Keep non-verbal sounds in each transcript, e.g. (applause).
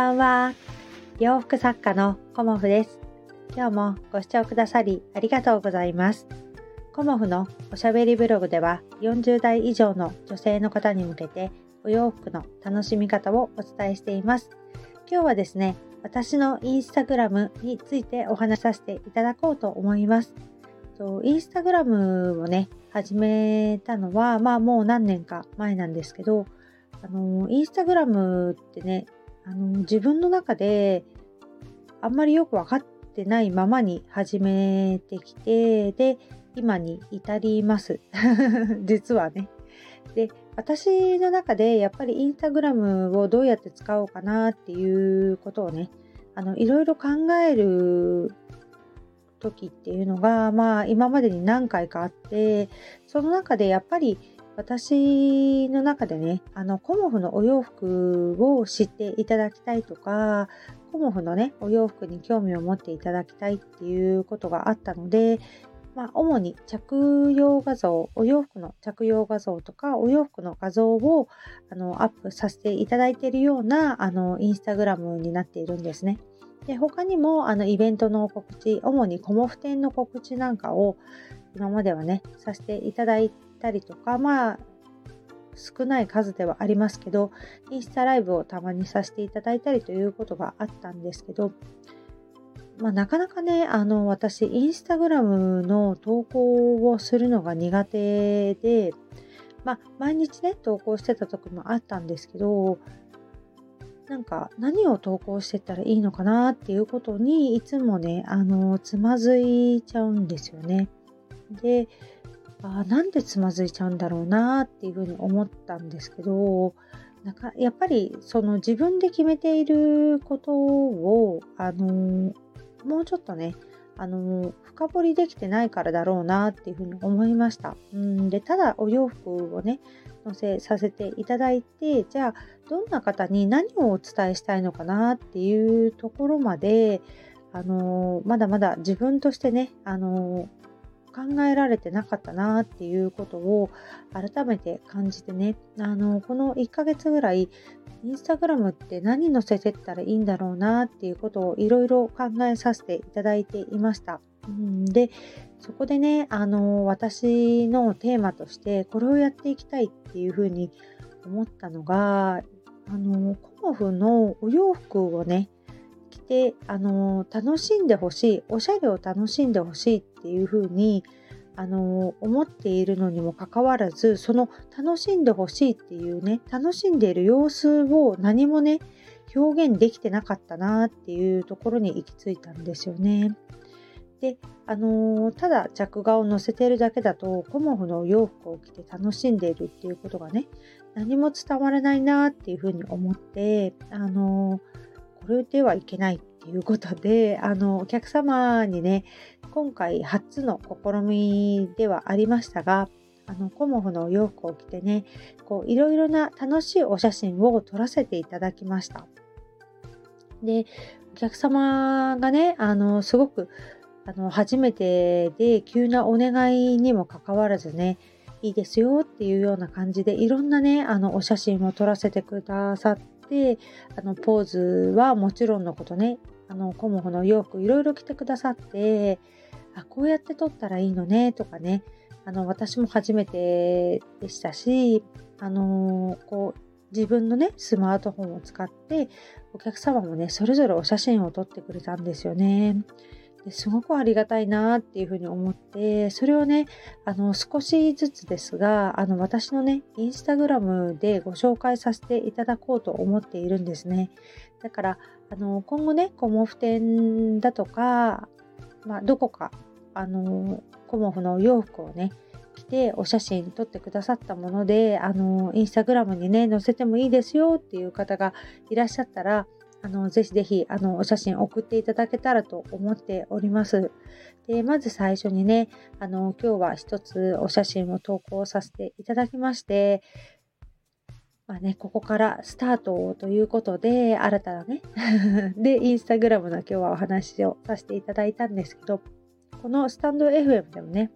ばんは。洋服作家のコモフです。今日もご視聴くださりありがとうございます。コモフのおしゃべりブログでは40代以上の女性の方に向けてお洋服の楽しみ方をお伝えしています。今日はですね、私のインスタグラムについてお話しさせていただこうと思います。インスタグラムをね、始めたのは、まあもう何年か前なんですけど、あの、インスタグラムってね、あの、自分の中であんまりよくわかってないままに始めてきて、で、今に至ります。(laughs) 実はね。で、私の中でやっぱりインスタグラムをどうやって使おうかなっていうことをね、あの、いろいろ考える時っていうのが、まあ今までに何回かあって、その中でやっぱり私の中でね、あの、コモフのお洋服を知っていただきたいとか、コモフのね、お洋服に興味を持っていただきたいっていうことがあったので、まあ、主に着用画像、お洋服の着用画像とか、お洋服の画像をあのアップさせていただいているようなあのインスタグラムになっているんですね。で他にもあのイベントの告知、主にコモフ展の告知なんかを今まではね、させていただいたりとか、まあ、少ない数ではありますけど、インスタライブをたまにさせていただいたりということがあったんですけど、まあ、なかなかね、あの、私、インスタグラムの投稿をするのが苦手で、まあ、毎日ね、投稿してた時もあったんですけど、なんか何を投稿してったらいいのかなっていうことにいつもね、あの、つまずいちゃうんですよね。で、あなんでつまずいちゃうんだろうなっていうふうに思ったんですけどなんかやっぱりその自分で決めていることをあのもうちょっとねあの深掘りできてないからだろうなっていうふうに思いました。うんでただお洋服をね載せさせていただいてじゃあどんな方に何をお伝えしたいのかなっていうところまであのまだまだ自分としてねあの考えられてなかったなっていうことを改めて感じてねあのこの1ヶ月ぐらいインスタグラムって何載せてったらいいんだろうなっていうことをいろいろ考えさせていただいていました。うん、でそこでねあの私のテーマとしてこれをやっていきたいっていうふうに思ったのがあのコモフのお洋服をね着て、あの楽しんでほしい、おしゃれを楽しんでほしいっていうふうに、あの思っているのにもかかわらず、その楽しんでほしいっていうね、楽しんでいる様子を何もね、表現できてなかったなっていうところに行き着いたんですよね。で、あのー、ただ着画を載せてるだけだと、コモフの洋服を着て楽しんでいるっていうことがね、何も伝わらないなっていうふうに思って、あのーこれではいけないっていうことで、(laughs) あの、お客様にね、今回初の試みではありましたが、あの、コモフのお洋服を着てね、こう、いろいろな楽しいお写真を撮らせていただきました。で、お客様がね、あの、すごく、あの、初めてで急なお願いにもかかわらずね、いいですよっていうような感じで、いろんなね、あの、お写真を撮らせてくださっであのポーズはもちろんのことねあのコモフの洋服いろいろ着てくださってあこうやって撮ったらいいのねとかねあの私も初めてでしたしあのこう自分のねスマートフォンを使ってお客様もねそれぞれお写真を撮ってくれたんですよね。ですごくありがたいなっていうふうに思って、それをね、あの、少しずつですが、あの、私のね、インスタグラムでご紹介させていただこうと思っているんですね。だから、あの、今後ね、コモフ店だとか、まあ、どこか、あの、コモフの洋服をね、着てお写真撮ってくださったもので、あの、インスタグラムにね、載せてもいいですよっていう方がいらっしゃったら、あの、ぜひぜひ、あの、お写真送っていただけたらと思っております。で、まず最初にね、あの、今日は一つお写真を投稿させていただきまして、まあね、ここからスタートということで、新たなね、(laughs) で、インスタグラムの今日はお話をさせていただいたんですけど、このスタンド FM でもね、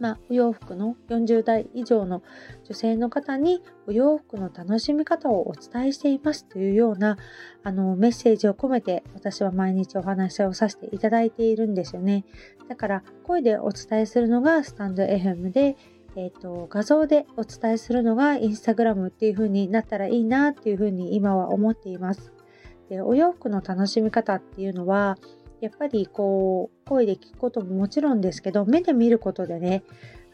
まあ、お洋服の40代以上の女性の方にお洋服の楽しみ方をお伝えしていますというようなあのメッセージを込めて私は毎日お話をさせていただいているんですよね。だから声でお伝えするのがスタンド FM で、えーと、画像でお伝えするのがインスタグラムっていう風になったらいいなっていう風に今は思っています。でお洋服の楽しみ方っていうのはやっぱりこう声で聞くことももちろんですけど目で見ることでね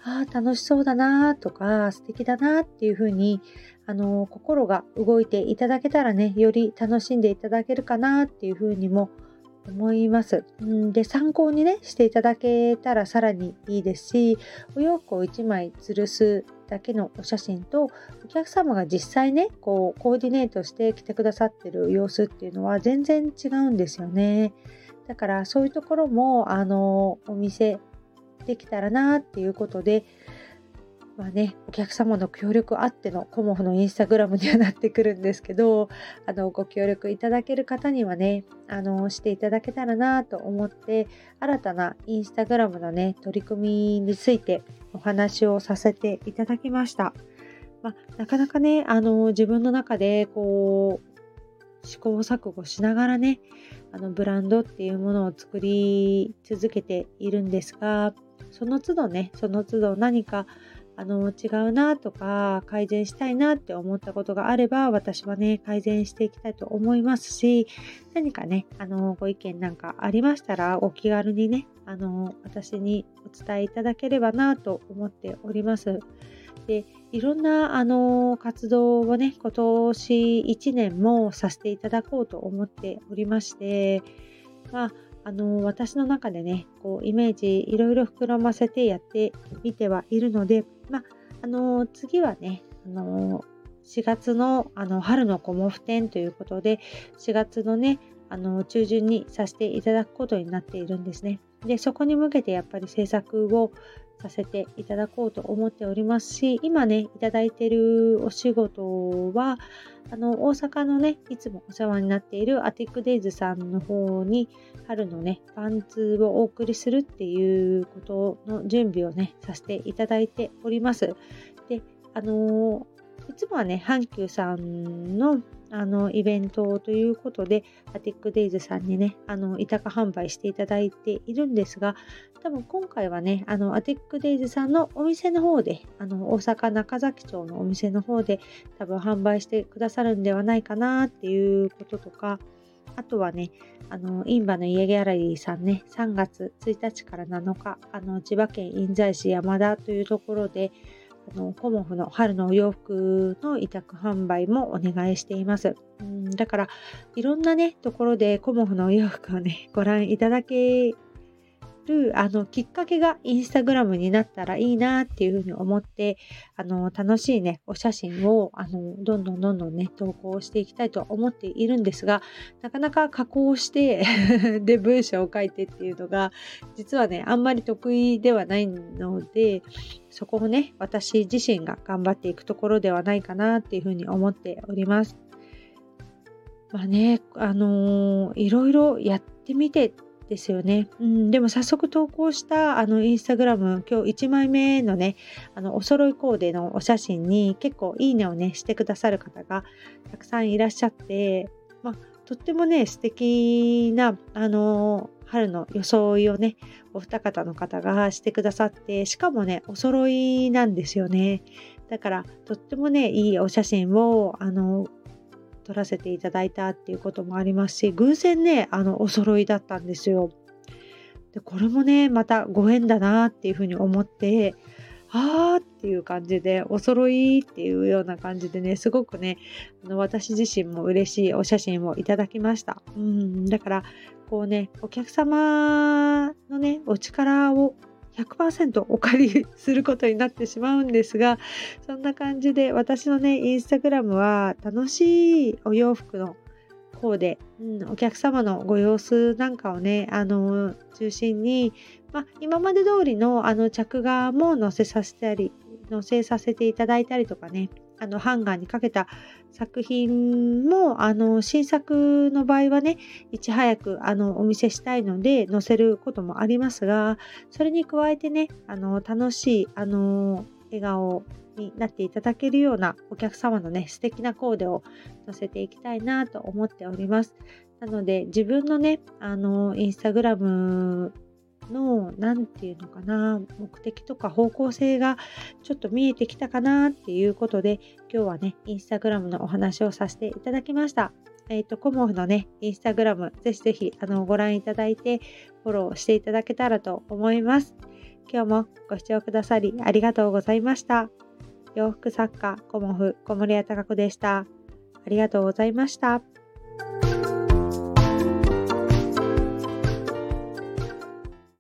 ああ楽しそうだなとか素敵だなっていうふうにあの心が動いていただけたらねより楽しんでいただけるかなっていうふうにも思います。んで参考にねしていただけたらさらにいいですしお洋服を1枚吊るすだけのお写真とお客様が実際ねこうコーディネートして来てくださってる様子っていうのは全然違うんですよね。だからそういうところもあのお見せできたらなっていうことでまあね、お客様の協力あってのコモフのインスタグラムにはなってくるんですけど、あの、ご協力いただける方にはね、あの、していただけたらなと思って、新たなインスタグラムのね、取り組みについてお話をさせていただきました。まあ、なかなかね、あの、自分の中で、こう、試行錯誤しながらね、あのブランドっていうものを作り続けているんですがその都度ねその都度何かあの違うなとか改善したいなって思ったことがあれば私はね改善していきたいと思いますし何かねあのご意見なんかありましたらお気軽にねあの私にお伝えいただければなと思っております。でいろんなあの活動をね今年1年もさせていただこうと思っておりましてまああの私の中でねこうイメージいろいろ膨らませてやってみてはいるので、まあ、あの次はねあの4月のあの春のコモフ展ということで4月のねあの中旬にさせていただくことになっているんですね。でそこに向けてやっぱり制作をさせていただこうと思っておりますし今ねいただいてるお仕事はあの大阪のねいつもお世話になっているアティックデイズさんの方に春のねパンツをお送りするっていうことの準備をねさせていただいております。であのいつもはね阪急さんのあのイベントということで、アティックデイズさんにね、あの委託販売していただいているんですが、多分今回はね、あのアティックデイズさんのお店の方で、あの大阪中崎町のお店の方で多分販売してくださるんではないかなっていうこととか、あとはね、あの、インバの家ギャラリーさんね、3月1日から7日、あの、千葉県印西市山田というところで、のコモフの春のお洋服の委託販売もお願いしています。うんだからいろんなねところでコモフのお洋服をねご覧いただけるあのきっかけがインスタグラムになったらいいなっていうふうに思ってあの楽しいねお写真をあのどんどんどんどんね投稿していきたいと思っているんですがなかなか加工して (laughs) で文章を書いてっていうのが実はねあんまり得意ではないのでそこをね私自身が頑張っていくところではないかなっていうふうに思っております。まあね、あのー、いろいろやってみてですよね。うん、でも早速投稿したあのインスタグラム今日1枚目のねあのお揃いコーデのお写真に結構いいねをねしてくださる方がたくさんいらっしゃって、ま、とってもね素敵なあの春の装いをねお二方の方がしてくださってしかもねお揃いなんですよね。だからとってもねいいお写真をあの撮らせていただいたっていうこともありますし偶然ねあのお揃いだったんですよ。でこれもねまたご縁だなっていうふうに思ってあーっていう感じでお揃いっていうような感じでねすごくねあの私自身も嬉しいお写真をいただきましたうんだからこうねお客様のねお力を100%お借りすることになってしまうんですがそんな感じで私のねインスタグラムは楽しいお洋服の方で、うん、お客様のご様子なんかをねあの中心に、ま、今まで通りのあの着画も載せさせたり載せさせていただいたりとかねあのハンガーにかけた作品もあの新作の場合はねいち早くあのお見せしたいので載せることもありますがそれに加えてねあの楽しいあの笑顔になっていただけるようなお客様のね素敵なコーデを載せていきたいなと思っております。なので自分のねあのインスタグラムの何て言うのかな目的とか方向性がちょっと見えてきたかなっていうことで今日はねインスタグラムのお話をさせていただきました。えっ、ー、と、コモフのね、インスタグラム、ぜひぜひ、あの、ご覧いただいて、フォローしていただけたらと思います。今日もご視聴くださりありがとうございました。洋服作家、コモフ、小森屋隆子でした。ありがとうございました。